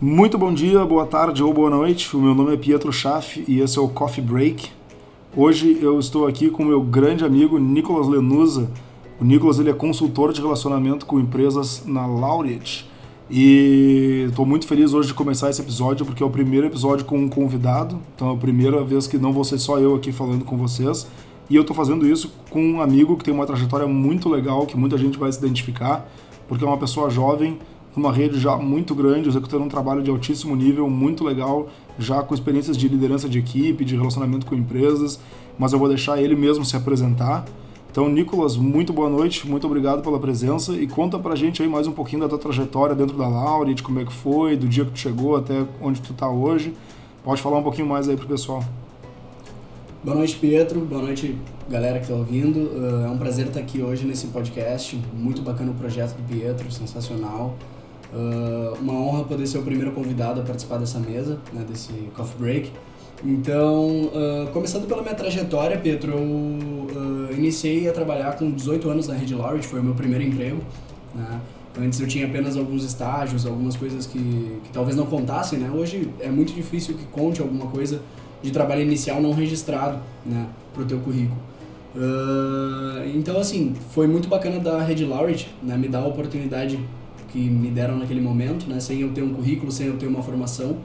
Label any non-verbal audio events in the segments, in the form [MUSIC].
Muito bom dia, boa tarde ou boa noite. O meu nome é Pietro Schaff e esse é o Coffee Break. Hoje eu estou aqui com o meu grande amigo Nicolas Lenusa. O Nicolas ele é consultor de relacionamento com empresas na Laureate. E estou muito feliz hoje de começar esse episódio porque é o primeiro episódio com um convidado. Então é a primeira vez que não vou ser só eu aqui falando com vocês. E eu estou fazendo isso com um amigo que tem uma trajetória muito legal, que muita gente vai se identificar, porque é uma pessoa jovem, numa rede já muito grande, executando um trabalho de altíssimo nível, muito legal, já com experiências de liderança de equipe, de relacionamento com empresas, mas eu vou deixar ele mesmo se apresentar. Então, Nicolas, muito boa noite, muito obrigado pela presença e conta pra gente aí mais um pouquinho da tua trajetória dentro da Laureate, de como é que foi, do dia que tu chegou até onde tu tá hoje. Pode falar um pouquinho mais aí pro pessoal. Boa noite, Pietro. Boa noite, galera que está ouvindo. É um prazer estar aqui hoje nesse podcast. Muito bacana o projeto do Pietro, sensacional. Uh, uma honra poder ser o primeiro convidado a participar dessa mesa, né, desse coffee break. Então, uh, começando pela minha trajetória, Pedro, eu uh, iniciei a trabalhar com 18 anos na Rede Laureate, foi o meu primeiro emprego. Né? Antes eu tinha apenas alguns estágios, algumas coisas que, que talvez não contassem, né? Hoje é muito difícil que conte alguma coisa de trabalho inicial não registrado né, o teu currículo. Uh, então, assim, foi muito bacana da Rede Laureate, né, me dar a oportunidade que me deram naquele momento, né, sem eu ter um currículo, sem eu ter uma formação.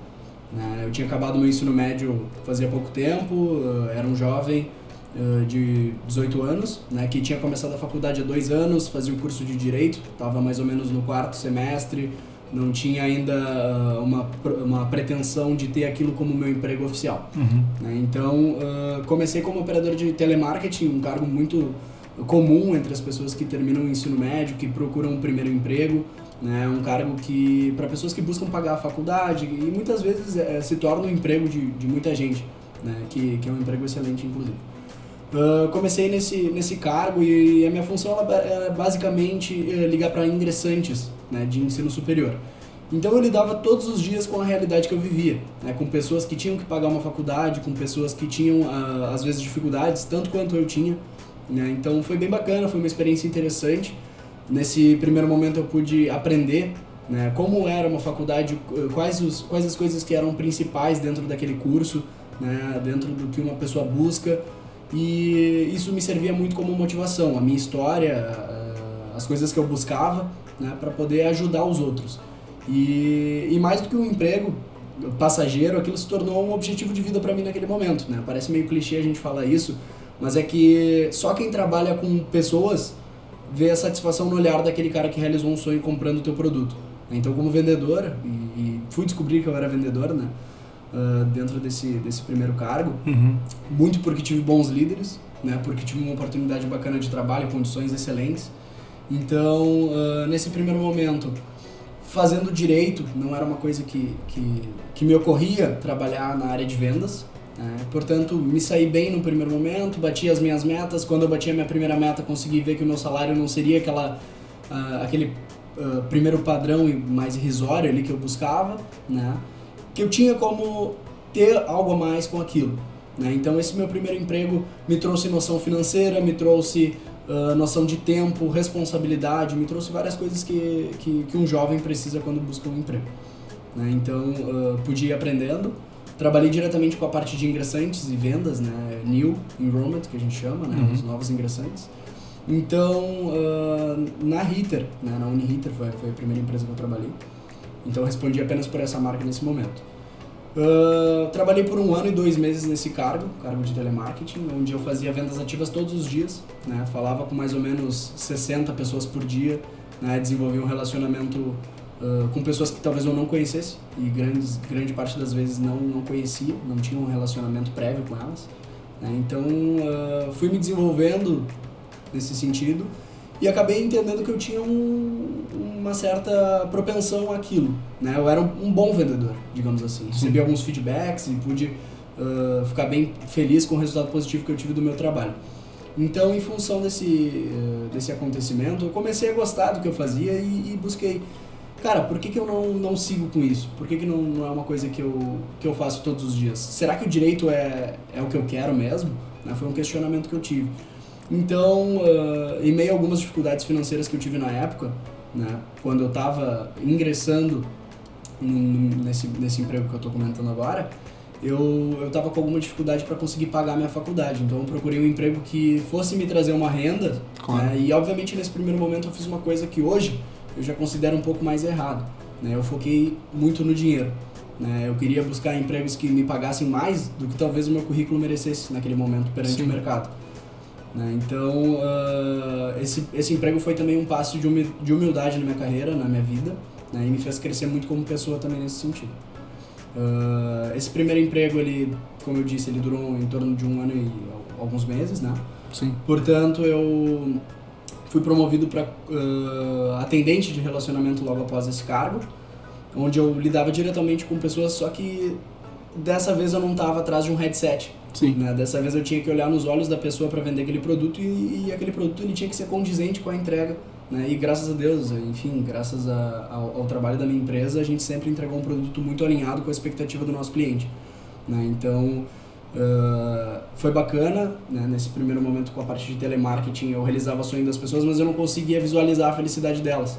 Né, eu tinha acabado meu ensino médio fazia pouco tempo, uh, era um jovem uh, de 18 anos, né, que tinha começado a faculdade há dois anos, fazia o curso de Direito, estava mais ou menos no quarto semestre, não tinha ainda uma, uma pretensão de ter aquilo como meu emprego oficial. Uhum. Né, então, comecei como operador de telemarketing, um cargo muito comum entre as pessoas que terminam o ensino médio, que procuram um primeiro emprego né? Um cargo que para pessoas que buscam pagar a faculdade e muitas vezes é, se torna um emprego de, de muita gente, né? Que, que é um emprego excelente inclusive. Uh, comecei nesse, nesse cargo e a minha função é basicamente é, ligar para ingressantes né, de ensino superior. Então eu lidava todos os dias com a realidade que eu vivia, né, com pessoas que tinham que pagar uma faculdade, com pessoas que tinham uh, às vezes dificuldades, tanto quanto eu tinha. Né, então foi bem bacana, foi uma experiência interessante. Nesse primeiro momento eu pude aprender né, como era uma faculdade, quais, os, quais as coisas que eram principais dentro daquele curso, né, dentro do que uma pessoa busca. E isso me servia muito como motivação, a minha história, as coisas que eu buscava né, para poder ajudar os outros. E, e mais do que um emprego passageiro, aquilo se tornou um objetivo de vida para mim naquele momento. Né? Parece meio clichê a gente falar isso, mas é que só quem trabalha com pessoas ver a satisfação no olhar daquele cara que realizou um sonho comprando o teu produto. Então, como vendedora, e, e fui descobrir que eu era vendedora, né? Uh, dentro desse, desse primeiro cargo, uhum. muito porque tive bons líderes, né? Porque tive uma oportunidade bacana de trabalho, condições excelentes. Então, uh, nesse primeiro momento, fazendo direito, não era uma coisa que, que, que me ocorria trabalhar na área de vendas, é, portanto, me saí bem no primeiro momento, bati as minhas metas. Quando eu bati a minha primeira meta, consegui ver que o meu salário não seria aquela, uh, aquele uh, primeiro padrão mais irrisório ali que eu buscava, né? que eu tinha como ter algo a mais com aquilo. Né? Então, esse meu primeiro emprego me trouxe noção financeira, me trouxe uh, noção de tempo, responsabilidade, me trouxe várias coisas que, que, que um jovem precisa quando busca um emprego. Né? Então, pude ir aprendendo. Trabalhei diretamente com a parte de ingressantes e vendas, né? New Enrollment, que a gente chama, né? Uhum. Os novos ingressantes. Então, uh, na Hitter, né? na Unihitter, foi, foi a primeira empresa que eu trabalhei. Então, respondi apenas por essa marca nesse momento. Uh, trabalhei por um ano e dois meses nesse cargo, cargo de telemarketing, onde eu fazia vendas ativas todos os dias, né? falava com mais ou menos 60 pessoas por dia, né? desenvolvia um relacionamento uh, com pessoas que talvez eu não conhecesse e grandes, grande parte das vezes não, não conhecia, não tinha um relacionamento prévio com elas. Né? Então uh, fui me desenvolvendo nesse sentido e acabei entendendo que eu tinha um, uma certa propensão àquilo. Né? Eu era um, um bom vendedor, digamos assim. Recebi alguns feedbacks e pude uh, ficar bem feliz com o resultado positivo que eu tive do meu trabalho. Então, em função desse, desse acontecimento, eu comecei a gostar do que eu fazia e, e busquei cara, por que, que eu não, não sigo com isso? Por que, que não, não é uma coisa que eu, que eu faço todos os dias? Será que o direito é, é o que eu quero mesmo? Né? Foi um questionamento que eu tive. Então, uh, em meio a algumas dificuldades financeiras que eu tive na época, né, quando eu estava ingressando nesse, nesse emprego que eu estou comentando agora, eu eu estava com alguma dificuldade para conseguir pagar a minha faculdade. Então eu procurei um emprego que fosse me trazer uma renda. Claro. Né? E obviamente nesse primeiro momento eu fiz uma coisa que hoje eu já considero um pouco mais errado. Né? Eu foquei muito no dinheiro. Né? Eu queria buscar empregos que me pagassem mais do que talvez o meu currículo merecesse naquele momento perante Sim. o mercado. Né? Então, uh, esse, esse emprego foi também um passo de humi- de humildade na minha carreira, na minha vida, né? e me fez crescer muito como pessoa também nesse sentido. Uh, esse primeiro emprego, ele, como eu disse, ele durou em torno de um ano e al- alguns meses, né? Sim. Portanto, eu fui promovido para atendente de relacionamento logo após esse cargo, onde eu lidava diretamente com pessoas, só que dessa vez eu não estava atrás de um headset. Sim. Né? Dessa vez eu tinha que olhar nos olhos da pessoa para vender aquele produto e, e aquele produto ele tinha que ser condizente com a entrega. Né? E graças a Deus, enfim, graças a, ao, ao trabalho da minha empresa, a gente sempre entregou um produto muito alinhado com a expectativa do nosso cliente. Né? Então, uh, foi bacana, né? nesse primeiro momento com a parte de telemarketing eu realizava o sonho das pessoas, mas eu não conseguia visualizar a felicidade delas.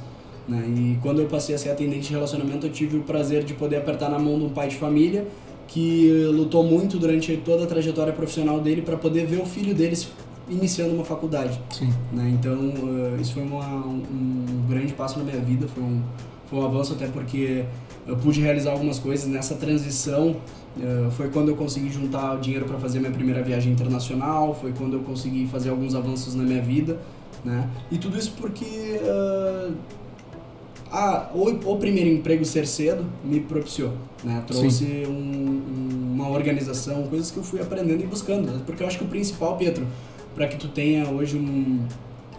Né? E quando eu passei a ser atendente de relacionamento, eu tive o prazer de poder apertar na mão de um pai de família que lutou muito durante toda a trajetória profissional dele para poder ver o filho deles iniciando uma faculdade. Sim. Né? Então, uh, isso foi uma, um, um grande passo na minha vida, foi um, foi um avanço até porque eu pude realizar algumas coisas nessa transição. Uh, foi quando eu consegui juntar o dinheiro para fazer minha primeira viagem internacional, foi quando eu consegui fazer alguns avanços na minha vida. Né? E tudo isso porque uh, ah, o, o primeiro emprego ser cedo me propiciou, né? Trouxe um, um, uma organização, coisas que eu fui aprendendo e buscando. né? Porque eu acho que o principal, Pedro, para que tu tenha hoje um,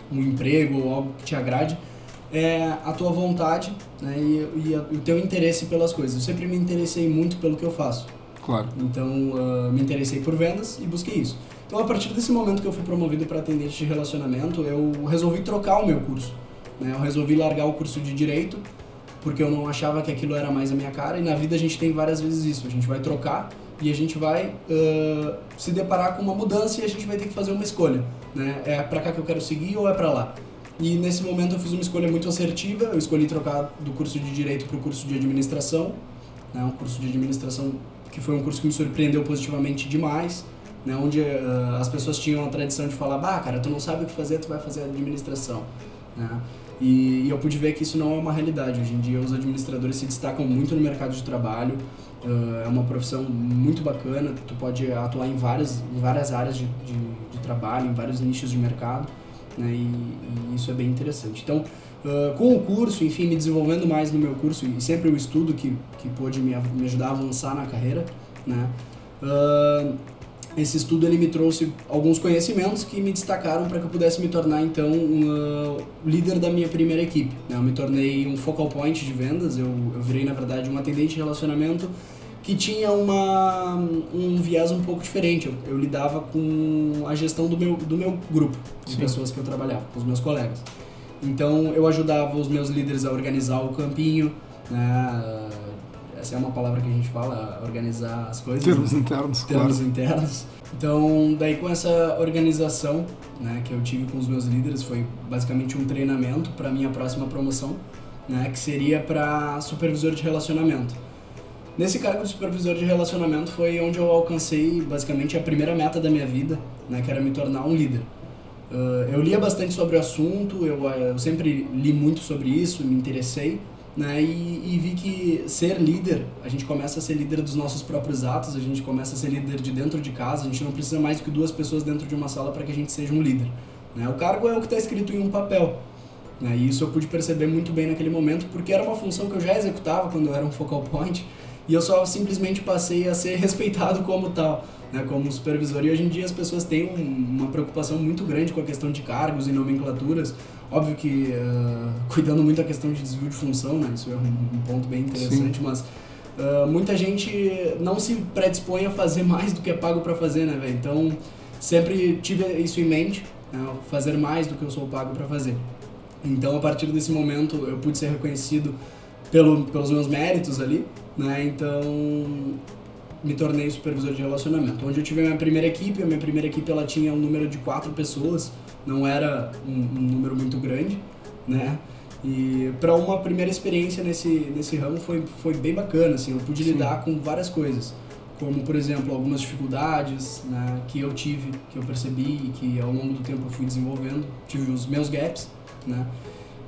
um emprego ou algo que te agrade, é a tua vontade né? e, e, a, e o teu interesse pelas coisas. Eu sempre me interessei muito pelo que eu faço. Claro. Então, uh, me interessei por vendas e busquei isso. Então, a partir desse momento que eu fui promovido para atendente de relacionamento, eu resolvi trocar o meu curso. Né? Eu resolvi largar o curso de direito, porque eu não achava que aquilo era mais a minha cara. E na vida a gente tem várias vezes isso. A gente vai trocar e a gente vai uh, se deparar com uma mudança e a gente vai ter que fazer uma escolha. Né? É para cá que eu quero seguir ou é para lá? E nesse momento eu fiz uma escolha muito assertiva. Eu escolhi trocar do curso de direito para o curso de administração. Né? Um curso de administração que foi um curso que me surpreendeu positivamente demais. Né? Onde uh, as pessoas tinham a tradição de falar: bah, cara, tu não sabe o que fazer, tu vai fazer administração. Né? E, e, eu pude ver que isso não é uma realidade. Hoje em dia, os administradores se destacam muito no mercado de trabalho. Uh, é uma profissão muito bacana. Tu pode atuar em várias, em várias áreas de, de, de trabalho, em vários nichos de mercado. Né? E, e, isso é bem interessante. Então, uh, com o curso, enfim, me desenvolvendo mais no meu curso e sempre o estudo que, que pôde me, me ajudar a avançar na carreira, né? Uh, esse estudo ele me trouxe alguns conhecimentos que me destacaram para que eu pudesse me tornar então um uh, líder da minha primeira equipe. Né? Eu me tornei um focal point de vendas, eu, eu virei na verdade um atendente de relacionamento que tinha uma, um viés um pouco diferente. Eu, eu lidava com a gestão do meu, do meu grupo de Sim. pessoas que eu trabalhava, com os meus colegas. Então eu ajudava os meus líderes a organizar o campinho, né? essa é uma palavra que a gente fala, organizar as coisas. Termos né? internos, termos claro. internos. Então, daí com essa organização né, que eu tive com os meus líderes, foi basicamente um treinamento para minha próxima promoção, né, que seria para supervisor de relacionamento. Nesse cargo de supervisor de relacionamento foi onde eu alcancei basicamente a primeira meta da minha vida, né, que era me tornar um líder. Uh, eu lia bastante sobre o assunto, eu, eu sempre li muito sobre isso, me interessei, né? E, e, vi que ser líder, a gente começa a ser líder dos nossos próprios atos, a gente começa a ser líder de dentro de casa, a gente não precisa mais que duas pessoas dentro de uma sala para que a gente seja um líder. Né? O cargo é o que está escrito em um papel. Né? E isso eu pude perceber muito bem naquele momento, porque era uma função que eu já executava quando eu era um focal point, e eu só simplesmente passei a ser [LAUGHS] respeitado como tal. Né, como supervisor. E hoje em dia as pessoas têm um, uma preocupação muito grande com a questão de cargos e nomenclaturas. Óbvio que uh, cuidando muito da questão de desvio de função, né, isso é um, um ponto bem interessante, Sim. mas uh, muita gente não se predispõe a fazer [LAUGHS] mais do que é pago para fazer, né, velho? Então sempre tive isso em mente, né, fazer mais do que eu sou pago para fazer. Então a partir desse momento eu pude ser reconhecido pelo, pelos meus méritos ali, né? Então me tornei supervisor de relacionamento. Onde eu tive a minha primeira equipe, a minha primeira equipe ela tinha um número de quatro pessoas, não era um, um número muito grande, né? E para uma primeira experiência nesse, nesse ramo foi, foi bem bacana, assim, eu pude Sim. lidar com várias coisas, como por exemplo algumas dificuldades né, que eu tive, que eu percebi e que ao longo do tempo eu fui desenvolvendo, tive os meus gaps, né?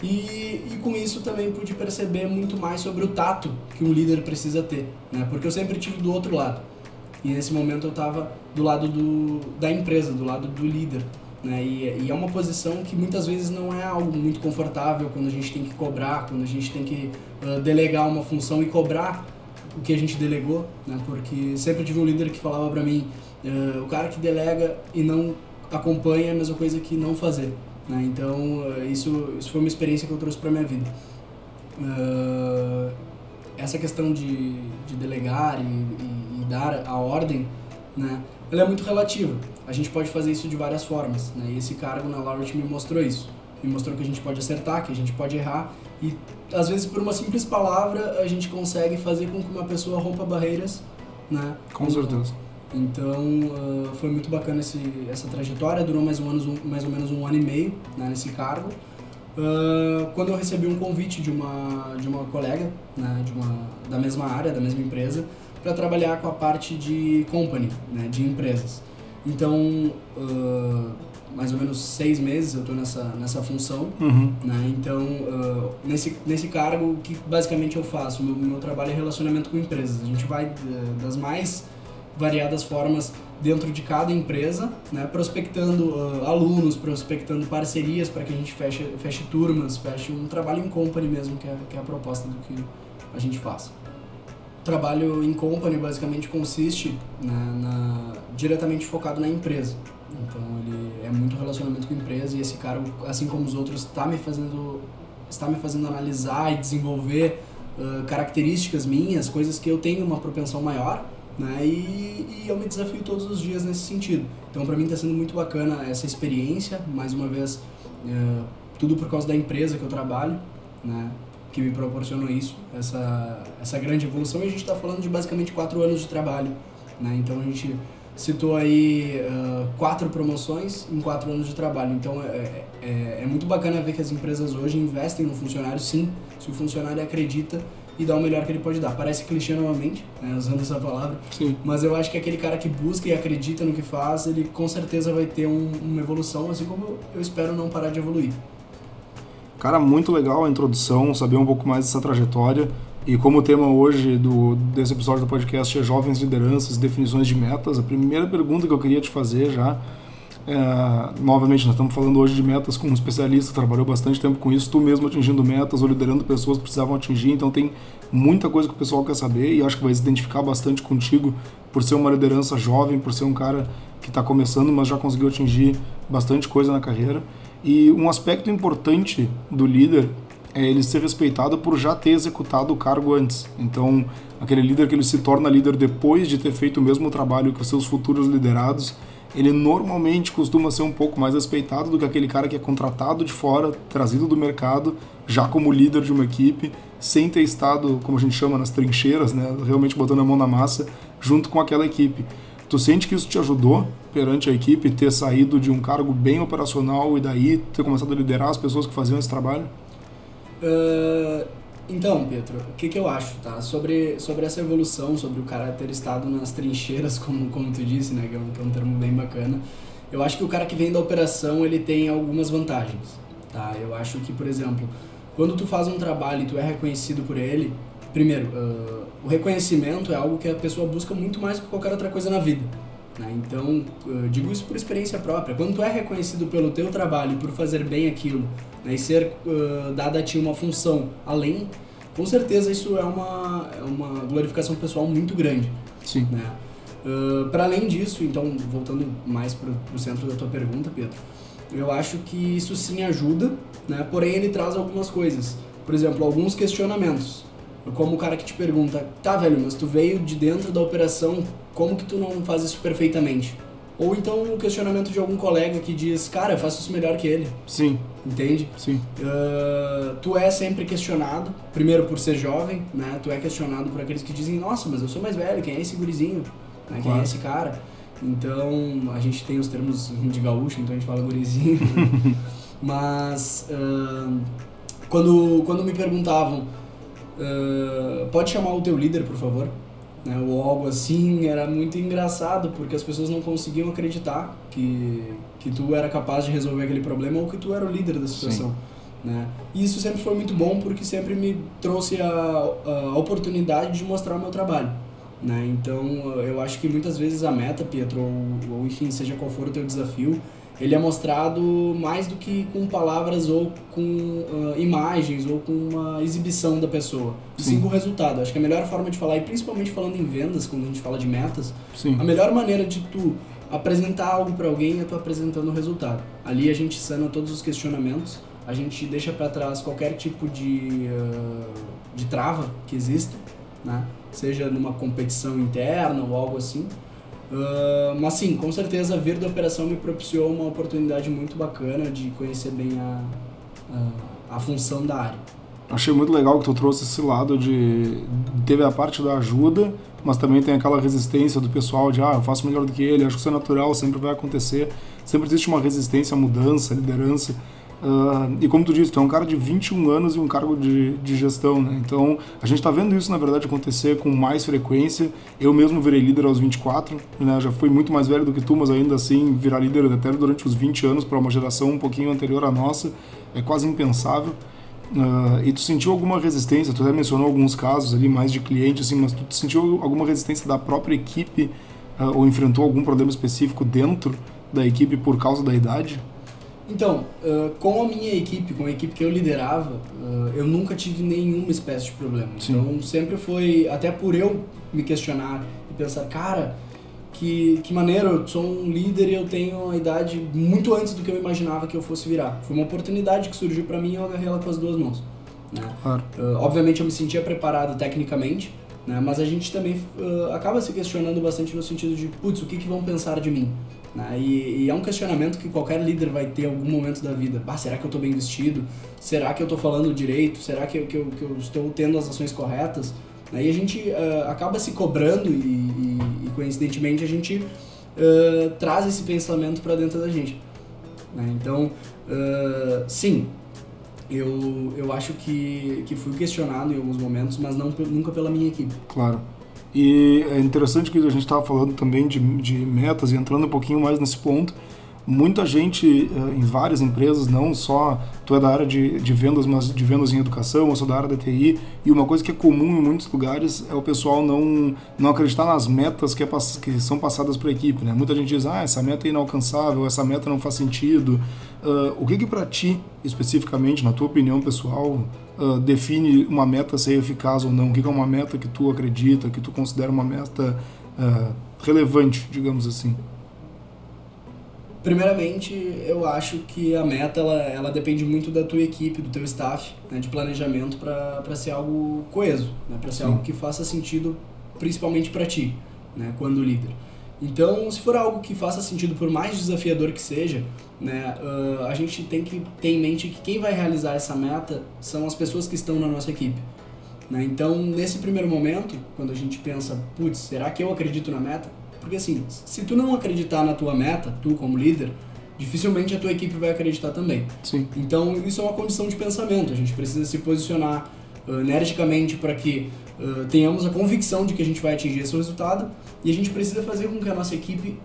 E, e com isso também pude perceber muito mais sobre o tato que um líder precisa ter, né? Porque eu sempre tive do outro lado. E nesse momento eu estava do lado do, da empresa, do lado do líder. Né? E, e, é uma posição que muitas vezes não é algo muito confortável quando a gente tem que cobrar, quando a gente tem que uh, delegar uma função e cobrar o que a gente delegou, né? Porque sempre tive um líder que falava para mim, uh, o cara que delega e não acompanha é a mesma coisa que não fazer, né? Então uh, isso isso foi uma experiência que eu trouxe para minha vida. essa questão de, de delegar e, e, e dar a ordem, né? Ela é muito relativa a gente pode fazer isso de várias formas, né? E esse cargo na Laureate me mostrou isso. Me mostrou que a gente pode acertar, que a gente pode errar e às vezes por uma simples palavra a gente consegue fazer com que uma pessoa rompa barreiras, né? Com certeza. Então uh, foi muito bacana esse, essa trajetória, durou mais, um ano, mais ou menos um ano e meio né, nesse cargo. Uh, quando eu recebi um convite de uma, de uma colega né, de uma, da mesma área, da mesma empresa, para trabalhar com a parte de company, né, de empresas. Então, uh, mais ou menos seis meses eu estou nessa, nessa função. Uhum. Né? Então, uh, nesse, nesse cargo, o que basicamente eu faço? Meu, meu trabalho é relacionamento com empresas. A gente vai uh, das mais variadas formas dentro de cada empresa, né? prospectando uh, alunos, prospectando parcerias para que a gente feche, feche turmas, feche um trabalho em company mesmo, que é, que é a proposta do que a gente faz trabalho em company basicamente consiste na, na, diretamente focado na empresa. Então ele é muito relacionamento com a empresa e esse cara, assim como os outros, está me fazendo está me fazendo analisar e desenvolver uh, características minhas, coisas que eu tenho uma propensão maior, né? E, e eu me desafio todos os dias nesse sentido. Então para mim está sendo muito bacana essa experiência, mais uma vez uh, tudo por causa da empresa que eu trabalho, né? que me proporcionou isso, essa, essa grande evolução. E a gente está falando de basicamente quatro anos de trabalho. Né? Então a gente citou aí uh, quatro promoções em quatro anos de trabalho. Então é, é, é, muito bacana ver que as empresas hoje investem no funcionário, sim, se o funcionário acredita e dá o melhor que ele pode dar. Parece clichê novamente, né, usando essa palavra, sim. mas eu acho que aquele cara que busca e acredita no que faz, ele com certeza vai ter um, uma evolução, assim como eu espero não parar de evoluir. Cara, muito legal a introdução, saber um pouco mais dessa trajetória. E como o tema hoje do, desse episódio do podcast é jovens lideranças, definições de metas, a primeira pergunta que eu queria te fazer já, é, novamente, nós estamos falando hoje de metas com um especialista, trabalhou bastante tempo com isso, tu mesmo atingindo metas ou liderando pessoas que precisavam atingir, então tem muita coisa que o pessoal quer saber e acho que vai se identificar bastante contigo por ser uma liderança jovem, por ser um cara que está começando, mas já conseguiu atingir bastante coisa na carreira. E um aspecto importante do líder é ele ser respeitado por já ter executado o cargo antes. Então, aquele líder que ele se torna líder depois de ter feito o mesmo trabalho que os seus futuros liderados, ele normalmente costuma ser um pouco mais respeitado do que aquele cara que é contratado de fora, trazido do mercado, já como líder de uma equipe, sem ter estado, como a gente chama, nas trincheiras, né, realmente botando a mão na massa, junto com aquela equipe. Tu sente que isso te ajudou perante a equipe ter saído de um cargo bem operacional e daí ter começado a liderar as pessoas que faziam esse trabalho? Uh, então, Pedro, o que, que eu acho, tá? Sobre, sobre essa evolução, sobre o cara ter estado nas trincheiras, [LAUGHS] como, como tu disse, né? Que é, um, que é um termo bem bacana. Eu acho que o cara que vem da operação, ele tem algumas vantagens, tá? Eu acho que, por exemplo, quando tu faz um trabalho e tu é reconhecido por ele, primeiro, uh, o reconhecimento é algo que a pessoa busca muito mais que qualquer outra coisa na vida. Né? Então, digo isso por experiência própria. Quando tu é reconhecido pelo teu trabalho, por fazer bem aquilo, né? e ser uh, dada a ti uma função além, com certeza isso é uma, é uma glorificação pessoal muito grande. Sim. Né? Uh, para além disso, então, voltando mais para o centro da tua pergunta, Pedro, eu acho que isso sim ajuda, né? porém ele traz algumas coisas. Por exemplo, alguns questionamentos como o cara que te pergunta, tá, velho, mas tu veio de dentro da operação, como que tu não faz isso perfeitamente? Ou então o questionamento de algum colega que diz, cara, eu faço isso melhor que ele. Sim. Entende? Sim. Uh, tu é sempre questionado, primeiro por ser jovem, né? Tu é questionado por aqueles que dizem, nossa, mas eu sou mais velho, quem é esse gurizinho? Né? Quem é claro. é esse cara? Então, a gente tem os termos de gaúcho, então a gente fala gurizinho. [LAUGHS] mas... Uh, quando, quando me perguntavam, uh, pode chamar o teu líder, por favor? Né, ou algo assim, era muito engraçado, porque as pessoas não conseguiam acreditar que, que tu era capaz de resolver aquele problema ou que tu era o líder da situação. Né? E isso sempre foi muito bom porque sempre me trouxe a, a oportunidade de mostrar o meu trabalho. Né? Então eu acho que muitas vezes a meta, Pietro, ou, ou enfim, seja qual for o teu desafio, ele é mostrado mais do que com palavras ou com uh, imagens ou com uma exibição da pessoa, e sim. com o resultado. Acho que a melhor forma de falar, e principalmente falando em vendas, quando a gente fala de metas, sim. a melhor maneira de tu apresentar algo para alguém é tu apresentando o resultado. Ali a gente sana todos os questionamentos, a gente deixa para trás qualquer tipo de, uh, de trava que exista, né? seja numa competição interna ou algo assim, Uh, mas sim, com certeza vir da operação me propiciou uma oportunidade muito bacana de conhecer bem a, a, a, função da área. Achei muito legal que tu trouxe esse lado de. Teve a parte da ajuda, mas também tem aquela resistência do pessoal de, ah, eu faço melhor do que ele, acho que isso é natural, sempre vai acontecer. Sempre existe uma resistência à mudança, à liderança. Uh, e como tu disse, tu é um cara de 21 anos e um cargo de, de gestão, né? Então, a gente está vendo isso, na verdade, acontecer com mais frequência. Eu mesmo virei líder aos 24, né? Já fui muito mais velho do que tu, mas ainda assim, virar líder até durante os 20 anos para uma geração um pouquinho anterior à nossa é quase impensável. Uh, e tu sentiu alguma resistência? Tu até mencionou alguns casos ali, mais de cliente, assim, mas tu sentiu alguma resistência da própria equipe uh, ou enfrentou algum problema específico dentro da equipe por causa da idade? Então, uh, com a minha equipe, com a equipe que eu liderava, uh, eu nunca tive nenhuma espécie de problema. Sim. Então, sempre foi, até por eu me questionar e pensar, cara, que, que maneiro, eu sou um líder e eu tenho uma idade muito antes do que eu imaginava que eu fosse virar. Foi uma oportunidade que surgiu para mim e eu agarrei ela com as duas mãos. Né? Claro. Uh, obviamente, eu me sentia preparado tecnicamente, né? mas a gente também acaba se questionando bastante no sentido de, putz, o que, que vão pensar de mim? Né? E, e, é um questionamento que qualquer líder vai ter em algum momento da vida. Ah, será que eu estou bem vestido? Será que eu estou falando direito? Será que, que, eu, que eu estou tendo as ações corretas? Né? E a gente uh, acaba se cobrando e, e, e coincidentemente, a gente uh, traz esse pensamento para dentro da gente. Né? Então, uh, sim, eu, eu acho que, que fui questionado em alguns momentos, mas não, nunca pela minha equipe. Claro. E é interessante que a gente estava falando também de, de metas e entrando um pouquinho mais nesse ponto. Muita gente eh, em várias empresas, não só tu é da área de, de vendas, mas de vendas em educação, eu sou da área da TI, e uma coisa que é comum em muitos lugares é o pessoal não, não acreditar nas metas que, é, que são passadas para a equipe. Né? Muita gente diz, ah, essa meta é inalcançável, essa meta não faz sentido. Uh, o que que para ti, especificamente, na tua opinião pessoal, uh, define uma meta ser eficaz ou não? O que, que é uma meta que tu acredita, que tu considera uma meta uh, relevante, digamos assim? Primeiramente, eu acho que a meta ela, ela depende muito da tua equipe, do teu staff, né, de planejamento para ser algo coeso, né, para ser Sim. algo que faça sentido principalmente para ti, né, quando líder. Então, se for algo que faça sentido, por mais desafiador que seja, né, uh, a gente tem que ter em mente que quem vai realizar essa meta são as pessoas que estão na nossa equipe. Né? Então, nesse primeiro momento, quando a gente pensa, putz, será que eu acredito na meta? Porque assim, se tu não acreditar na tua meta, tu como líder, dificilmente a tua equipe vai acreditar também. Sim. Então, isso é uma condição de pensamento. A gente precisa se posicionar uh, energicamente para que uh, tenhamos a convicção de que a gente vai atingir esse resultado e a gente precisa fazer com que a nossa equipe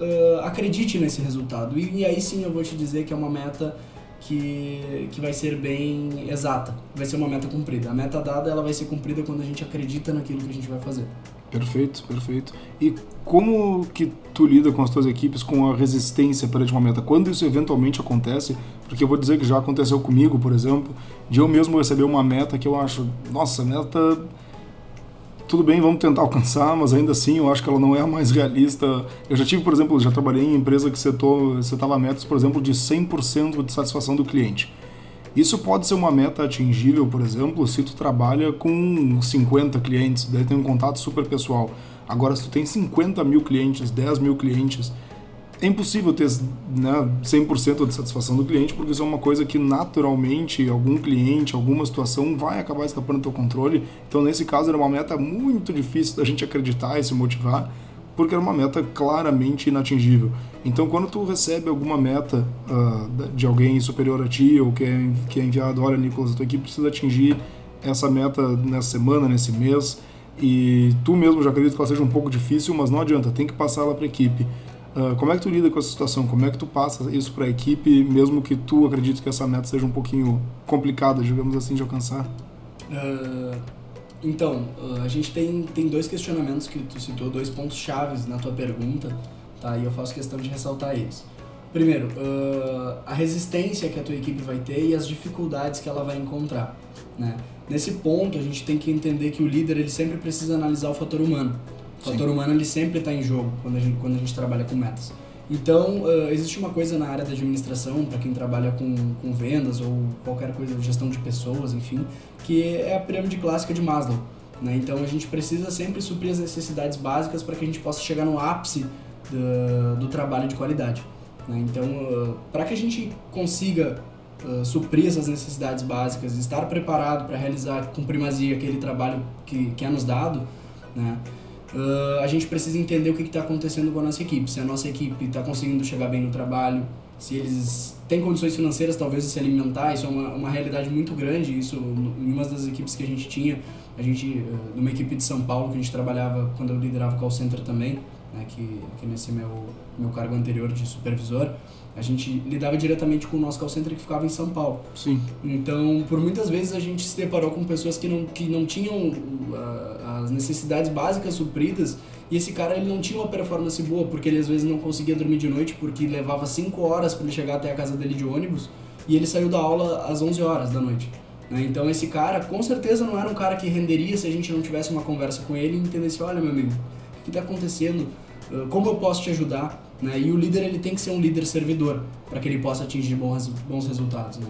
uh, acredite nesse resultado. E, e, aí sim eu vou te dizer que é uma meta que, que vai ser bem exata, vai ser uma meta cumprida. A meta dada ela vai ser cumprida quando a gente acredita naquilo que a gente vai fazer. Perfeito, perfeito. E como que tu lida com as tuas equipes com a resistência perante uma meta? Quando isso eventualmente acontece? Porque eu vou dizer que já aconteceu comigo, por exemplo, de eu mesmo receber uma meta que eu acho, nossa, meta tudo bem, vamos tentar alcançar, mas ainda assim eu acho que ela não é a mais realista. Eu já tive, por exemplo, já trabalhei em empresa que setou, setava metas, por exemplo, de 100% de satisfação do cliente. Isso pode ser uma meta atingível, por exemplo, se tu trabalha com 50 clientes, daí tem um contato super pessoal. Agora, se tu tem 50 mil clientes, 10 mil clientes, é impossível ter né, 100% de satisfação do cliente, porque isso é uma coisa que naturalmente algum cliente, alguma situação vai acabar escapando do teu controle. Então, nesse caso, era uma meta muito difícil da gente acreditar e se motivar, porque era uma meta claramente inatingível. Então, quando tu recebe alguma meta uh, de alguém superior a ti ou que é, que é enviado, olha, Nicolas, a tua equipe precisa atingir essa meta nessa semana, nesse mês, e tu mesmo já acredita que ela seja um pouco difícil, mas não adianta, tem que passar ela para a equipe. Uh, como é que tu lida com essa situação? Como é que tu passa isso para a equipe, mesmo que tu acredite que essa meta seja um pouquinho complicada, digamos assim, de alcançar? Uh, então, uh, a gente tem, tem dois questionamentos que tu citou, dois pontos chaves na tua pergunta, tá? E eu faço questão de ressaltar eles. Primeiro, a resistência que a tua equipe vai ter e as dificuldades que ela vai encontrar, né? Nesse ponto, a gente tem que entender que o líder ele sempre precisa analisar o fator humano. O fator Sim. humano ele sempre está em jogo quando a, gente, quando a gente trabalha com metas. Então, uh, existe uma coisa na área da administração, para quem trabalha com, com vendas ou qualquer coisa, gestão de pessoas, enfim, que é a pirâmide clássica de Maslow. Né? Então, a gente precisa sempre suprir as necessidades básicas para que a gente possa chegar no ápice do, do trabalho de qualidade. Né? Então, uh, para que a gente consiga uh, suprir essas necessidades básicas, estar preparado para realizar com primazia aquele trabalho que, que é nos dado, né? Uh, a gente precisa entender o que está acontecendo com a nossa equipe. Se a nossa equipe está conseguindo chegar bem no trabalho, se eles têm condições financeiras talvez de se alimentar, isso é uma, uma realidade muito grande. Isso, em uma das equipes que a gente tinha, a gente, numa equipe de São Paulo que a gente trabalhava quando eu liderava o call center também, né, que, que nesse meu, meu cargo anterior de supervisor, a gente lidava diretamente com o nosso call center que ficava em São Paulo. Sim. Então, por muitas vezes a gente se deparou com pessoas que não, que não tinham uh, as necessidades básicas supridas e esse cara ele não tinha uma performance boa porque ele às vezes não conseguia dormir de noite porque levava 5 horas para ele chegar até a casa dele de ônibus e ele saiu da aula às 11 horas da noite. Né? Então, esse cara com certeza não era um cara que renderia se a gente não tivesse uma conversa com ele e entendesse: olha, meu amigo, o que está acontecendo? Uh, como eu posso te ajudar? Né? E o líder ele tem que ser um líder servidor para que ele possa atingir bons, bons resultados. Né?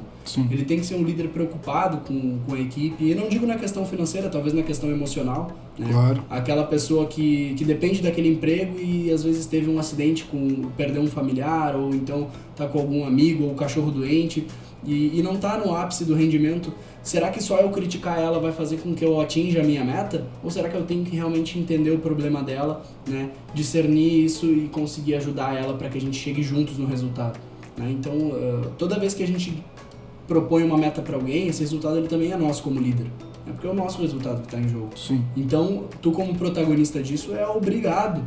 Ele tem que ser um líder preocupado com, com a equipe, e não digo na questão financeira, talvez na questão emocional. Né? Claro. Aquela pessoa que, que depende daquele emprego e às vezes teve um acidente, com perdeu um familiar, ou então está com algum amigo ou um cachorro doente e, e não está no ápice do rendimento será que só eu criticar ela vai fazer com que eu atinja a minha meta? Ou será que eu tenho que realmente entender o problema dela, né? discernir isso e conseguir ajudar ela para que a gente chegue juntos no resultado? Né? Então, uh, toda vez que a gente propõe uma meta para alguém, esse resultado ele também é nosso como líder. Né? Porque é o nosso resultado que está em jogo. Sim. Então, tu como protagonista disso é obrigado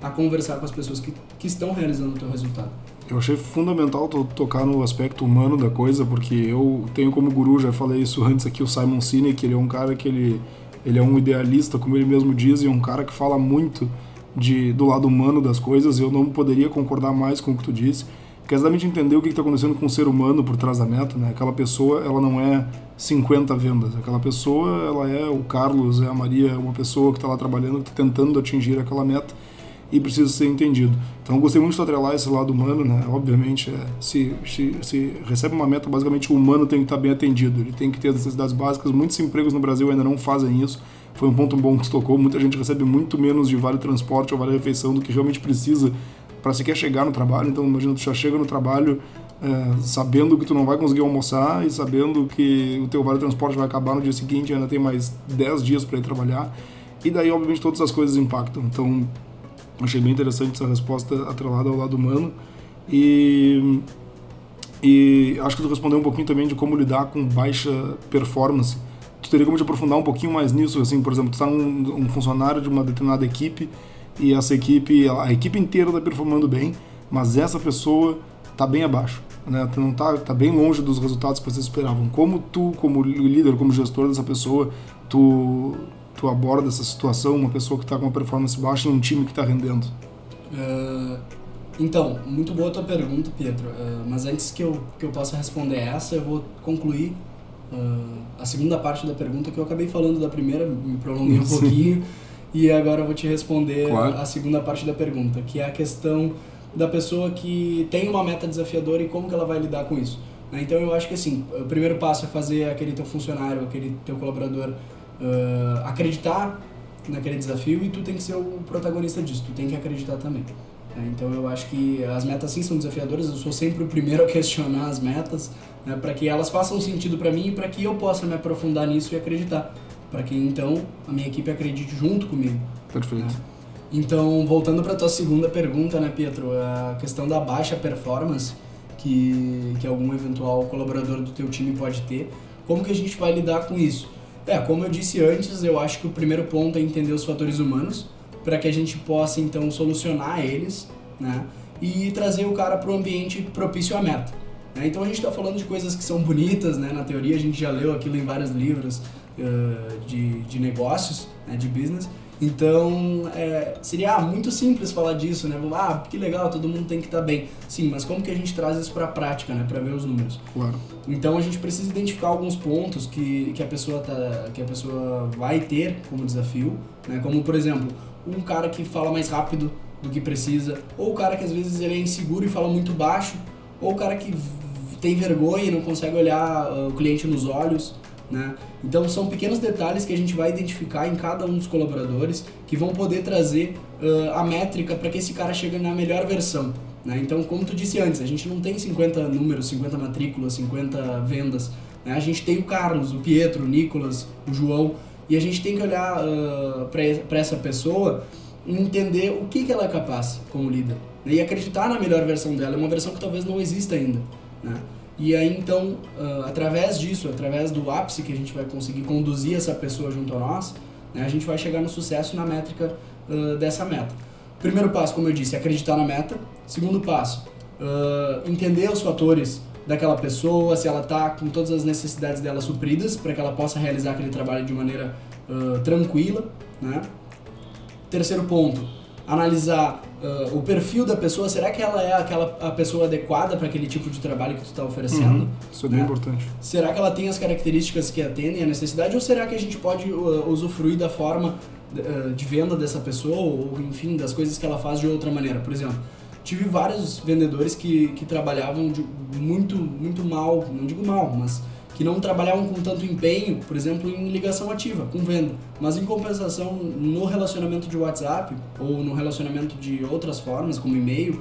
a conversar com as pessoas que, que estão realizando o teu resultado. Eu achei fundamental tocar no aspecto humano da coisa, porque eu tenho como guru, já falei isso antes aqui, o Simon Sinek, ele é um cara que ele, ele é um idealista, como ele mesmo diz, e é um cara que fala muito de, do lado humano das coisas, eu não poderia concordar mais com o que tu disse, que é exatamente entender o que está acontecendo com o ser humano por trás da meta, né? Aquela pessoa, ela não é 50 vendas, aquela pessoa, ela é o Carlos, é a Maria, é uma pessoa que está lá trabalhando, tá tentando atingir aquela meta, e precisa ser entendido. Então, gostei muito de atrelar esse lado humano, né? Obviamente, é, se, se, se, recebe uma meta, basicamente o humano tem que estar bem atendido, ele tem que ter as necessidades básicas. Muitos empregos no Brasil ainda não fazem isso. Foi um ponto bom que tu tocou. Muita gente recebe muito menos de vale transporte ou vale refeição do que realmente precisa para sequer chegar no trabalho. Então, imagina, tu já chega no trabalho é, sabendo que tu não vai conseguir almoçar e sabendo que o teu vale transporte vai acabar no dia seguinte, ainda tem mais 10 dias para ir trabalhar. E daí, obviamente, todas as coisas impactam. Então, Achei bem interessante essa resposta atrelada ao lado humano. E, e acho que tu respondeu um pouquinho também de como lidar com baixa performance. Tu teria como te aprofundar um pouquinho mais nisso? Assim, por exemplo, tu está um, um funcionário de uma determinada equipe e essa equipe, a equipe inteira está performando bem, mas essa pessoa está bem abaixo. Né? Tu não está tá bem longe dos resultados que vocês esperavam. Como tu, como líder, como gestor dessa pessoa, tu tu aborda essa situação, uma pessoa que está com uma performance baixa num time que está rendendo? Uh, então, muito boa a tua pergunta, Pedro. Uh, mas antes que eu, que eu possa responder essa, eu vou concluir uh, a segunda parte da pergunta, que eu acabei falando da primeira, me prolonguei um pouquinho, e agora eu vou te responder claro. a segunda parte da pergunta, que é a questão da pessoa que tem uma meta desafiadora e como que ela vai lidar com isso. Né? Então eu acho que assim, o primeiro passo é fazer aquele teu funcionário, aquele teu colaborador uh, acreditar naquele desafio e tu tem que ser o protagonista disso, tu tem que acreditar também. Né? Então eu acho que as metas sim são desafiadoras, eu sou sempre o primeiro a questionar as metas, né, para que elas façam sentido para mim e para que eu possa me aprofundar nisso e acreditar, para que então a minha equipe acredite junto comigo. Perfeito. Né? Então, voltando para tua segunda pergunta, né, Pietro, a questão da baixa performance que, que algum eventual colaborador do teu time pode ter, como que a gente vai lidar com isso? É, como eu disse antes, eu acho que o primeiro ponto é entender os fatores humanos, para que a gente possa então solucionar eles, né? E trazer o cara para o ambiente propício à meta. Né? Então a gente está falando de coisas que são bonitas, né? Na teoria a gente já leu aquilo em vários livros uh, de, de negócios, né? de business. Então, é, seria ah, muito simples falar disso, né? Ah, que legal, todo mundo tem que estar tá bem. Sim, mas como que a gente traz isso para a prática, né? Para ver os números. Claro. Então, a gente precisa identificar alguns pontos que, que, a, pessoa tá, que a pessoa vai ter como desafio, né? Como, por exemplo, um cara que fala mais rápido do que precisa, ou o cara que às vezes ele é inseguro e fala muito baixo, ou o cara que tem vergonha e não consegue olhar uh, o cliente nos olhos, né? Então são pequenos detalhes que a gente vai identificar em cada um dos colaboradores que vão poder trazer uh, a métrica para que esse cara chegue na melhor versão. Né? Então, como tu disse antes, a gente não tem 50 números, 50 matrículas, 50 vendas. Né? A gente tem o Carlos, o Pietro, o Nicolas, o João, e a gente tem que olhar uh, para essa pessoa e entender o que, que ela é capaz como líder. Né? E acreditar na melhor versão dela, é uma versão que talvez não exista ainda. Né? E aí então, uh, através disso, através do ápice que a gente vai conseguir conduzir essa pessoa junto a nós, né, a gente vai chegar no sucesso na métrica uh, dessa meta. Primeiro passo, como eu disse, é acreditar na meta. Segundo passo, uh, entender os fatores daquela pessoa, se ela está com todas as necessidades dela supridas para que ela possa realizar aquele trabalho de maneira tranquila. Né? Terceiro ponto, analisar uh, o perfil da pessoa, será que ela é aquela a pessoa adequada para aquele tipo de trabalho que tu está oferecendo? Uhum, isso é bem né? importante. Será que ela tem as características que atendem à necessidade ou será que a gente pode uh, usufruir da forma uh, de venda dessa pessoa ou, enfim, das coisas que ela faz de outra maneira? Por exemplo, tive vários vendedores que, que trabalhavam de, muito, muito mal, não digo mal, mas que não trabalhavam com tanto empenho, por exemplo, em ligação ativa, com venda. Mas em compensação, no relacionamento de WhatsApp ou no relacionamento de outras formas, como e-mail,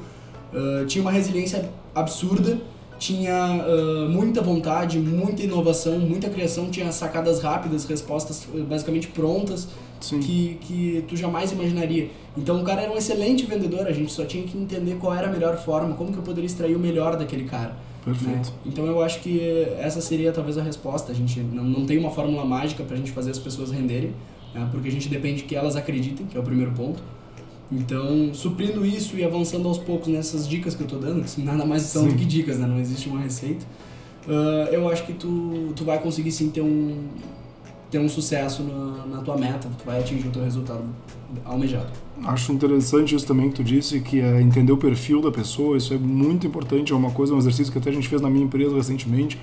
uh, tinha uma resiliência absurda, tinha uh, muita vontade, muita inovação, muita criação, tinha sacadas rápidas, respostas basicamente prontas que, que tu jamais imaginaria. Então o cara era um excelente vendedor, a gente só tinha que entender qual era a melhor forma, como que eu poderia extrair o melhor daquele cara. Perfeito. Né? Então eu acho que essa seria talvez a resposta. A gente não, não tem uma fórmula mágica para a gente fazer as pessoas renderem, né? porque a gente depende que elas acreditem, que é o primeiro ponto. Então, suprindo isso e avançando aos poucos nessas dicas que eu estou dando, que nada mais são do que dicas, né? não existe uma receita, uh, eu acho que tu, tu vai conseguir sim ter um, ter um sucesso na, na tua meta, tu vai atingir o teu resultado almejado. Acho interessante isso também que tu disse, que é entender o perfil da pessoa, isso é muito importante, é uma coisa, um exercício que até a gente fez na minha empresa recentemente,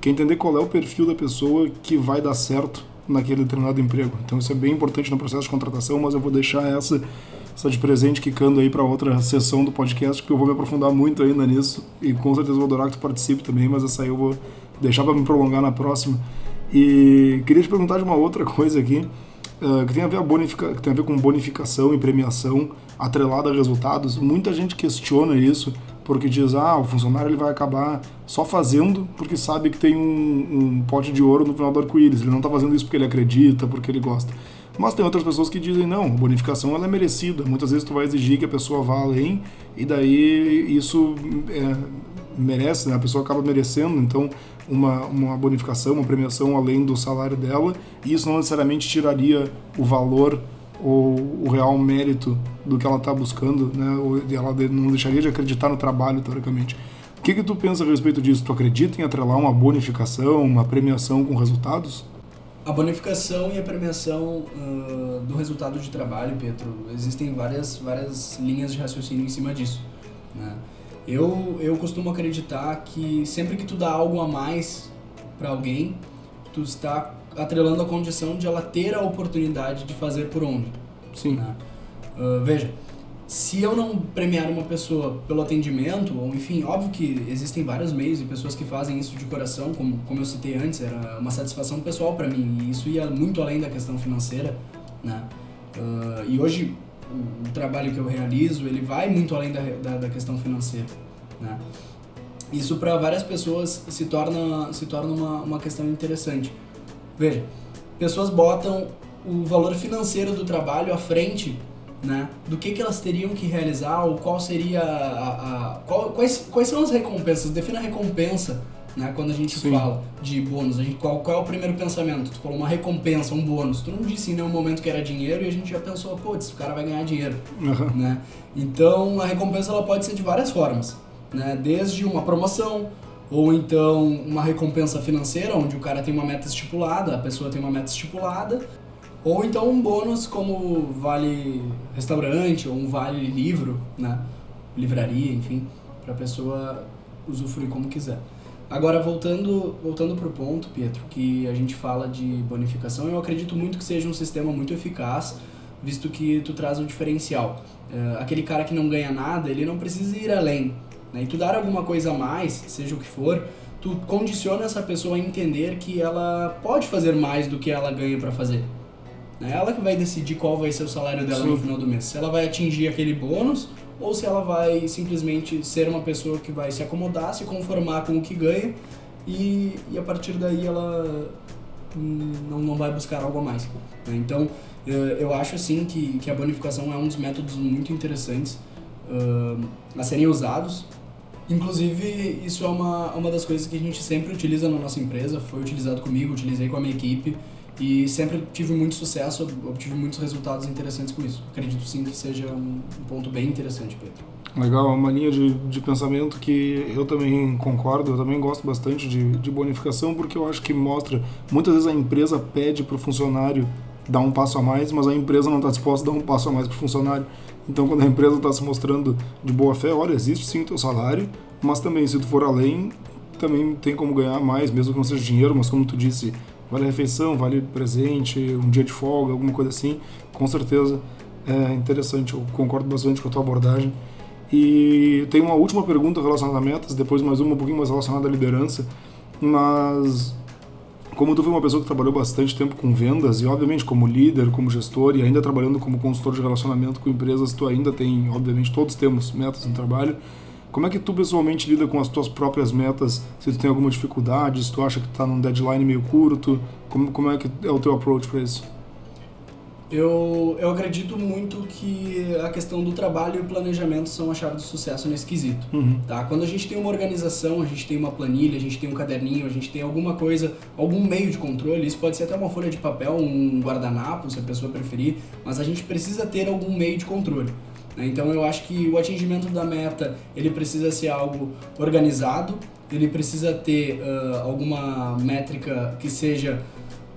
que é entender qual é o perfil da pessoa que vai dar certo naquele determinado emprego. Então isso é bem importante no processo de contratação, mas eu vou deixar essa, essa de presente quicando aí para outra sessão do podcast, porque eu vou me aprofundar muito ainda nisso e com certeza vou adorar que tu participe também, mas essa aí eu vou deixar para me prolongar na próxima. E queria te perguntar de uma outra coisa aqui, uh, que, tem a ver a bonifica, que tem a ver com bonificação e premiação atrelada a resultados. Muita gente questiona isso porque diz, ah, o funcionário ele vai acabar só fazendo porque sabe que tem um, um pote de ouro no final do arco-íris. Ele não está fazendo isso porque ele acredita, porque ele gosta. Mas tem outras pessoas que dizem, não, bonificação ela é merecida. Muitas vezes tu vai exigir que a pessoa vá além e daí isso é, merece, né? a pessoa acaba merecendo. Então, uma, uma bonificação, uma premiação além do salário dela, e isso não necessariamente tiraria o valor ou o real mérito do que ela está buscando, né? Ou ela não deixaria de acreditar no trabalho, teoricamente. O que, que tu pensa a respeito disso? Tu acredita em atrelar uma bonificação, uma premiação com resultados? A bonificação e a premiação uh, do resultado de trabalho, Pedro, existem várias, várias linhas de raciocínio em cima disso. Né? Eu, eu costumo acreditar que sempre que tu dá algo a mais para alguém, tu está atrelando a condição de ela ter a oportunidade de fazer por onde. Sim. Né? Uh, veja, se eu não premiar uma pessoa pelo atendimento, ou enfim, óbvio que existem vários meios e pessoas que fazem isso de coração, como, como eu citei antes, era uma satisfação pessoal para mim, e isso ia muito além da questão financeira, né? Uh, e hoje o, trabalho que eu realizo, ele vai muito além da, da, da questão financeira, né? Isso para várias pessoas se torna, se torna uma, uma questão interessante. Veja, pessoas botam o valor financeiro do trabalho à frente né, do que, que elas teriam que realizar ou qual seria a, a qual, quais, quais são as recompensas. Defina a recompensa né? Quando a gente Sim. fala de bônus, a gente, qual, qual é o primeiro pensamento? Tu falou uma recompensa, um bônus. Tu não disse em nenhum momento que era dinheiro e a gente já pensou, putz, o cara vai ganhar dinheiro, uhum. né? Então, a recompensa ela pode ser de várias formas, né? Desde uma promoção, ou então uma recompensa financeira, onde o cara tem uma meta estipulada, a pessoa tem uma meta estipulada, ou então um bônus como vale restaurante ou um vale livro, né? Livraria, enfim, para a pessoa usufruir como quiser. Agora, voltando, voltando para o ponto, Pietro, que a gente fala de bonificação, eu acredito muito que seja um sistema muito eficaz, visto que tu traz o diferencial. Uh, aquele cara que não ganha nada, ele não precisa ir além. Né? E tu dar alguma coisa a mais, seja o que for, tu condiciona essa pessoa a entender que ela pode fazer mais do que ela ganha para fazer. Né? Ela que vai decidir qual vai ser o salário dela Sim. no final do mês. Se ela vai atingir aquele bônus ou se ela vai simplesmente ser uma pessoa que vai se acomodar, se conformar com o que ganha e, e a partir daí ela não, não vai buscar algo a mais. Né? Então, eu acho assim que, que a bonificação é um dos métodos muito interessantes uh, a serem usados. Inclusive, isso é uma, uma das coisas que a gente sempre utiliza na nossa empresa, foi utilizado comigo, utilizei com a minha equipe e sempre tive muito sucesso, obtive muitos resultados interessantes com isso. Acredito sim que seja um ponto bem interessante, Pedro. Legal, é uma linha de, de pensamento que eu também concordo, eu também gosto bastante de, de bonificação, porque eu acho que mostra, muitas vezes a empresa pede para o funcionário dar um passo a mais, mas a empresa não está disposta a dar um passo a mais para o funcionário. Então, quando a empresa está se mostrando de boa fé, olha, existe sim o teu salário, mas também, se tu for além, também tem como ganhar mais, mesmo que não seja dinheiro, mas como tu disse, vale refeição, vale presente, um dia de folga, alguma coisa assim, com certeza é interessante. Eu concordo bastante com a tua abordagem. E tem uma última pergunta relacionada a metas, depois mais uma um pouquinho mais relacionada à liderança, mas como tu foi uma pessoa que trabalhou bastante tempo com vendas e obviamente como líder, como gestor e ainda trabalhando como consultor de relacionamento com empresas, tu ainda tem, obviamente todos temos metas no trabalho. Como é que tu pessoalmente lida com as tuas próprias metas? Se tu tem alguma dificuldade, se tu acha que está num deadline meio curto, como, como é que é o teu approach para isso? Eu, eu acredito muito que a questão do trabalho e o planejamento são a chave do sucesso nesse quesito. Uhum. Tá? Quando a gente tem uma organização, a gente tem uma planilha, a gente tem um caderninho, a gente tem alguma coisa, algum meio de controle, isso pode ser até uma folha de papel, um guardanapo, se a pessoa preferir, mas a gente precisa ter algum meio de controle. Né? Então eu acho que o atingimento da meta ele precisa ser algo organizado, ele precisa ter uh, alguma métrica que seja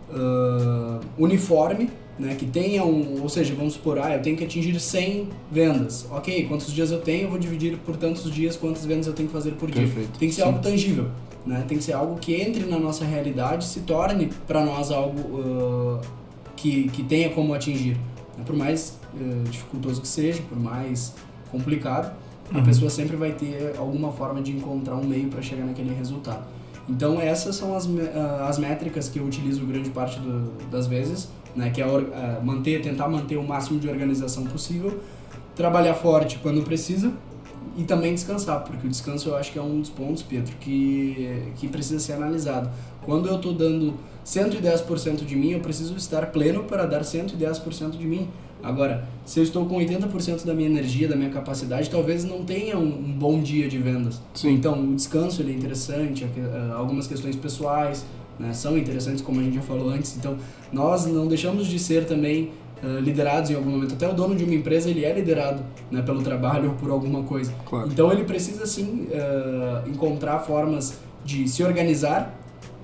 uh, uniforme, né, que tenha um, ou seja, vamos supor, ah, eu tenho que atingir 100 vendas. Ok, quantos dias eu tenho, eu vou dividir por tantos dias, quantas vendas eu tenho que fazer por dia. Perfeito. Tem que ser Sim. algo tangível, né? Tem que ser algo que entre na nossa realidade, se torne para nós algo uh, que, que tenha como atingir. Por mais uh, dificultoso que seja, por mais complicado, uhum. a pessoa sempre vai ter alguma forma de encontrar um meio para chegar naquele resultado. Então essas são as, uh, as métricas que eu utilizo grande parte do, das vezes, né, que é uh, manter, tentar manter o máximo de organização possível, trabalhar forte quando precisa e também descansar, porque o descanso eu acho que é um dos pontos, Pedro, que, que precisa ser analisado. Quando eu estou dando 110% de mim, eu preciso estar pleno para dar 110% de mim. Agora, se eu estou com 80% da minha energia, da minha capacidade, talvez não tenha um, um bom dia de vendas. Sim. Então, o descanso ele é interessante, algumas questões pessoais né, são interessantes, como a gente já falou antes. Então, nós não deixamos de ser também uh, liderados em algum momento. Até o dono de uma empresa, ele é liderado né, pelo trabalho [LAUGHS] ou por alguma coisa. Claro. Então, ele precisa, sim, uh, encontrar formas de se organizar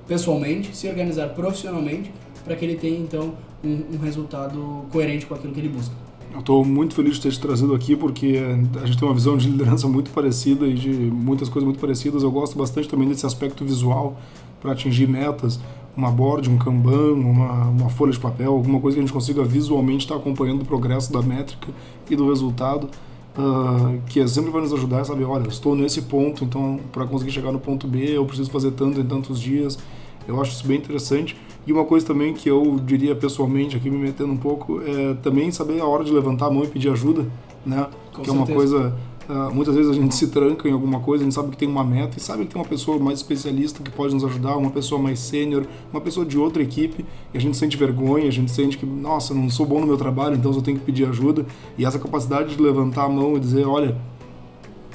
pessoalmente, se organizar profissionalmente, para que ele tenha então um, um, resultado coerente com aquilo que ele busca. Eu estou muito feliz de ter te trazido aqui porque a gente tem uma visão de liderança [LAUGHS] muito parecida e de muitas coisas muito parecidas. Eu gosto bastante também desse aspecto visual para atingir metas, uma board, um Kanban, uma, uma folha de papel, alguma coisa que a gente consiga visualmente estar tá acompanhando o progresso da métrica e do resultado. Uh, que sempre vai nos ajudar a saber, olha, estou nesse ponto, então para conseguir chegar no ponto B eu preciso fazer tanto em tantos dias. Eu acho isso bem interessante. E uma coisa também que eu diria pessoalmente, aqui me metendo um pouco, é também saber a hora de levantar a mão e pedir ajuda, né? Com que certeza. é uma coisa Uh, muitas vezes a gente se tranca em alguma coisa, a gente sabe que tem uma meta e sabe que tem uma pessoa mais especialista que pode nos ajudar, uma pessoa mais sênior, uma pessoa de outra equipe, e a gente sente vergonha, a gente sente que, nossa, não sou bom no meu trabalho, então eu tenho que pedir ajuda. E essa capacidade de levantar a mão e dizer, olha,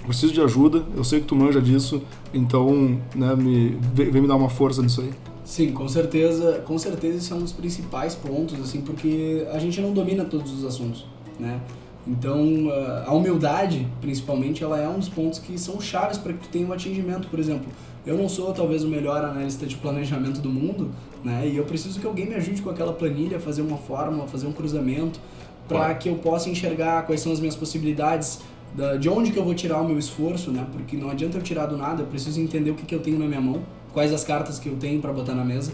preciso de ajuda, eu sei que tu manja disso, então né, me, vem me dar uma força nisso aí. Sim, com certeza, com certeza esse é um dos principais pontos, assim, porque a gente não domina todos os assuntos, né? Então, a humildade, principalmente, ela é um dos pontos que são chaves para que tu tenha um atingimento. Por exemplo, eu não sou talvez o melhor analista de planejamento do mundo, né? E eu preciso que alguém me ajude com aquela planilha, fazer uma fórmula, fazer um cruzamento, para que eu possa enxergar quais são as minhas possibilidades, de onde que eu vou tirar o meu esforço, né? Porque não adianta eu tirar do nada, eu preciso entender o que, que eu tenho na minha mão, quais as cartas que eu tenho para botar na mesa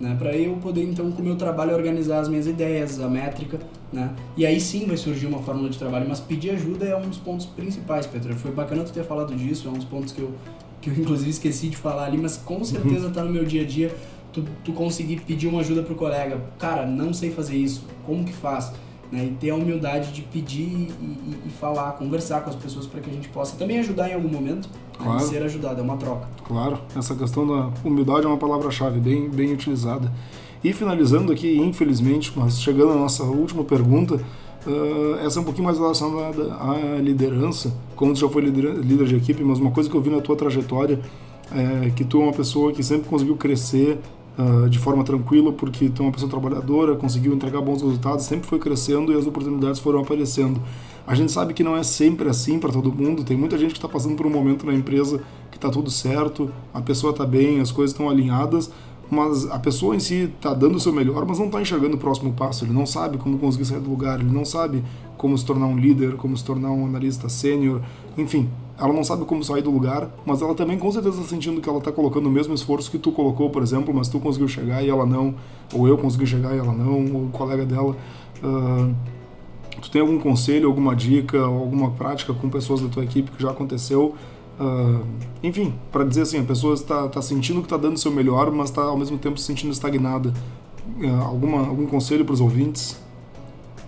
né? Para eu poder então com o meu trabalho organizar as minhas ideias, a métrica, né? E aí sim vai surgir uma fórmula de trabalho, mas pedir ajuda é um dos pontos principais, Pedro. Foi bacana tu ter falado disso, é um dos pontos que eu que eu inclusive esqueci de falar ali, mas com certeza tá no meu dia a dia tu, tu conseguir pedir uma ajuda pro colega. Cara, não sei fazer isso, como que faz? Né? E ter a humildade de pedir e, e, e falar, conversar com as pessoas para que a gente possa também ajudar em algum momento? Claro. ser ajudado, é uma troca. Claro, essa questão da humildade é uma palavra-chave bem, bem utilizada. E finalizando aqui, infelizmente, mas chegando à nossa última pergunta, uh, essa é um pouquinho mais relacionada à liderança, como tu já foi líder, líder de equipe, mas uma coisa que eu vi na tua trajetória é que tu é uma pessoa que sempre conseguiu crescer uh, de forma tranquila, porque tu é uma pessoa trabalhadora, conseguiu entregar bons resultados, sempre foi crescendo e as oportunidades foram aparecendo. A gente sabe que não é sempre assim para todo mundo, tem muita gente que está passando por um momento na empresa que está tudo certo, a pessoa está bem, as coisas estão alinhadas, mas a pessoa em si está dando o seu melhor, mas não está enxergando o próximo passo, ele não sabe como conseguir sair do lugar, ele não sabe como se tornar um líder, como se tornar um analista sênior, enfim, ela não sabe como sair do lugar, mas ela também com certeza está sentindo que ela está colocando o mesmo esforço que tu colocou, por exemplo, mas tu conseguiu chegar e ela não, ou eu consegui chegar e ela não, ou o colega dela. Uh, tu tem algum conselho, alguma dica, alguma prática com pessoas da tua equipe que já aconteceu? Uh, enfim, para dizer assim, a pessoa está tá sentindo que está dando o seu melhor, mas está ao mesmo tempo se sentindo estagnada. Uh, alguma, algum conselho para os ouvintes?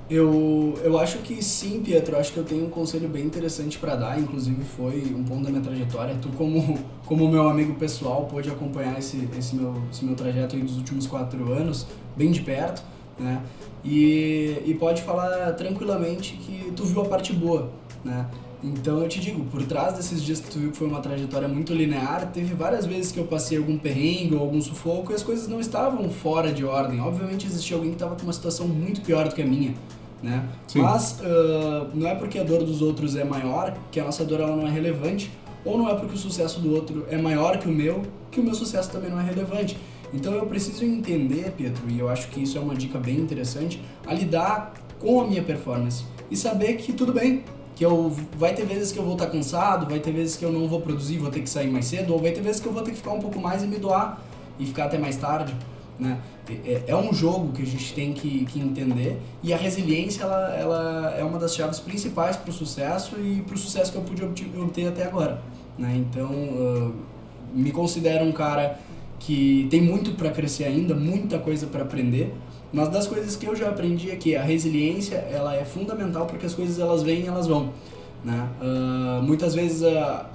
Eu, eu acho que sim, Pietro. Acho que eu tenho um conselho bem interessante para dar. Inclusive, foi um ponto da minha trajetória. Tu, como, como meu amigo pessoal, pôde acompanhar esse, esse, meu, esse meu trajeto dos últimos quatro anos, bem de perto, né? E, e pode falar tranquilamente que tu viu a parte boa, né? Então eu te digo, por trás desses dias que tu viu que foi uma trajetória muito linear, teve várias vezes que eu passei algum perrengue ou algum sufoco e as coisas não estavam fora de ordem. Obviamente existia alguém que estava com uma situação muito pior do que a minha, né? Mas uh, não é porque a dor dos outros é maior que a nossa dor ela não é relevante, ou não é porque o sucesso do outro é maior que o meu que o meu sucesso também não é relevante. Então eu preciso entender, Pedro, e eu acho que isso é uma dica bem interessante, a lidar com a minha performance e saber que tudo bem, que eu vai ter vezes que eu vou estar cansado, vai ter vezes que eu não vou produzir, vou ter que sair mais cedo, ou vai ter vezes que eu vou ter que ficar um pouco mais e me doar e ficar até mais tarde, né? É, é um jogo que a gente tem que, que entender e a resiliência ela, ela é uma das chaves principais para o sucesso e para o sucesso que eu pude obter até agora, né? Então uh, me considero um cara que tem muito para crescer ainda, muita coisa para aprender, mas das coisas que eu já aprendi é que a resiliência ela é fundamental porque as coisas elas vêm e elas vão. Né? Uh, muitas vezes a,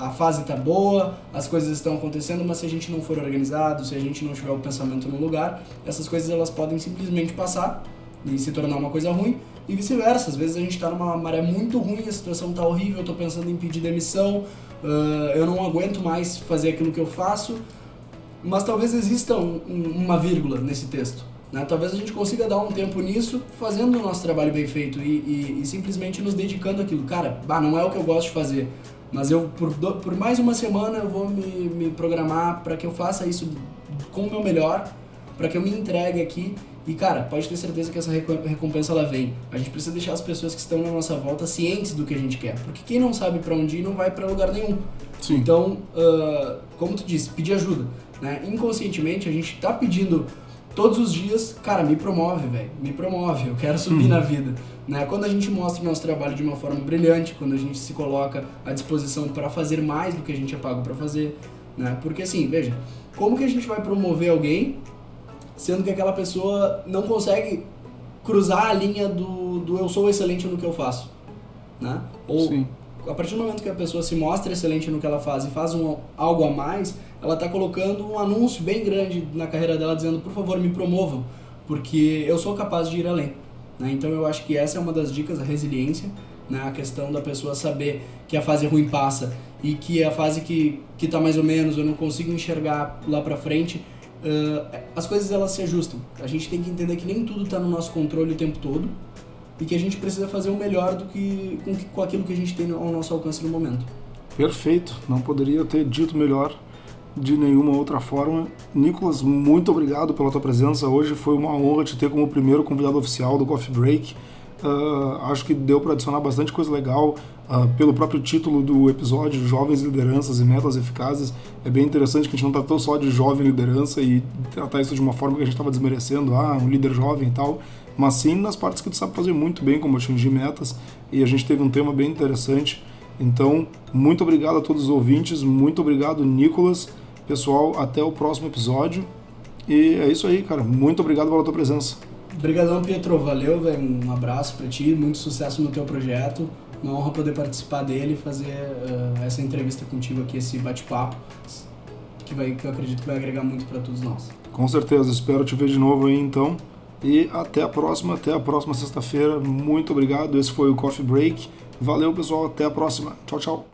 a fase está boa, as coisas estão acontecendo, mas se a gente não for organizado, se a gente não tiver o pensamento no lugar, essas coisas elas podem simplesmente passar e se tornar uma coisa ruim e vice-versa. Às vezes a gente está numa maré muito ruim, a situação está horrível, eu estou pensando em pedir demissão, uh, eu não aguento mais fazer aquilo que eu faço, mas talvez exista um, um, uma vírgula nesse texto. Né? Talvez a gente consiga dar um tempo nisso, fazendo o nosso trabalho bem feito e, e, e simplesmente nos dedicando àquilo. Cara, bah, não é o que eu gosto de fazer, mas eu por, do, por mais uma semana eu vou me, me programar para que eu faça isso com o meu melhor, para que eu me entregue aqui. E cara, pode ter certeza que essa recompensa ela vem. A gente precisa deixar as pessoas que estão na nossa volta cientes do que a gente quer, porque quem não sabe para onde ir não vai para lugar nenhum. Sim. Então, uh, como tu disse, pedir ajuda. Né? Inconscientemente a gente tá pedindo todos os dias, cara, me promove, velho, me promove, eu quero subir uhum. na vida. Né? Quando a gente mostra o nosso trabalho de uma forma brilhante, quando a gente se coloca à disposição para fazer mais do que a gente é pago para fazer, né? Porque assim, veja, como que a gente vai promover alguém sendo que aquela pessoa não consegue cruzar a linha do, do eu sou excelente no que eu faço, né? Ou Sim. a partir do momento que a pessoa se mostra excelente no que ela faz e faz um, algo a mais, ela está colocando um anúncio bem grande na carreira dela dizendo, por favor, me promovam, porque eu sou capaz de ir além. Né? Então eu acho que essa é uma das dicas, a resiliência, né? a questão da pessoa saber que a fase ruim passa e que a fase que que está mais ou menos, eu não consigo enxergar lá para frente, uh, as coisas elas se ajustam. A gente tem que entender que nem tudo está no nosso controle o tempo todo e que a gente precisa fazer o melhor do que com, com aquilo que a gente tem ao nosso alcance no momento. Perfeito, não poderia ter dito melhor de nenhuma outra forma. Nicolas, muito obrigado pela tua presença hoje. Foi uma honra te ter como primeiro convidado oficial do Coffee Break. Uh, acho que deu para adicionar bastante coisa legal uh, pelo próprio título do episódio, Jovens Lideranças e Metas Eficazes. É bem interessante que a gente não tratou só de jovem liderança e tratar isso de uma forma que a gente estava desmerecendo, ah, um líder jovem e tal, mas sim nas partes que tu sabe fazer muito bem, como atingir metas. E a gente teve um tema bem interessante. Então, muito obrigado a todos os ouvintes, muito obrigado, Nicolas. Pessoal, até o próximo episódio. E é isso aí, cara. Muito obrigado pela tua presença. Obrigadão, Pietro. Valeu, velho. Um abraço para ti. Muito sucesso no teu projeto. Uma honra poder participar dele e fazer uh, essa entrevista contigo aqui, esse bate-papo, que, vai, que eu acredito que vai agregar muito para todos nós. Com certeza. Espero te ver de novo aí, então. E até a próxima, até a próxima sexta-feira. Muito obrigado. Esse foi o Coffee Break. Valeu, pessoal. Até a próxima. Tchau, tchau.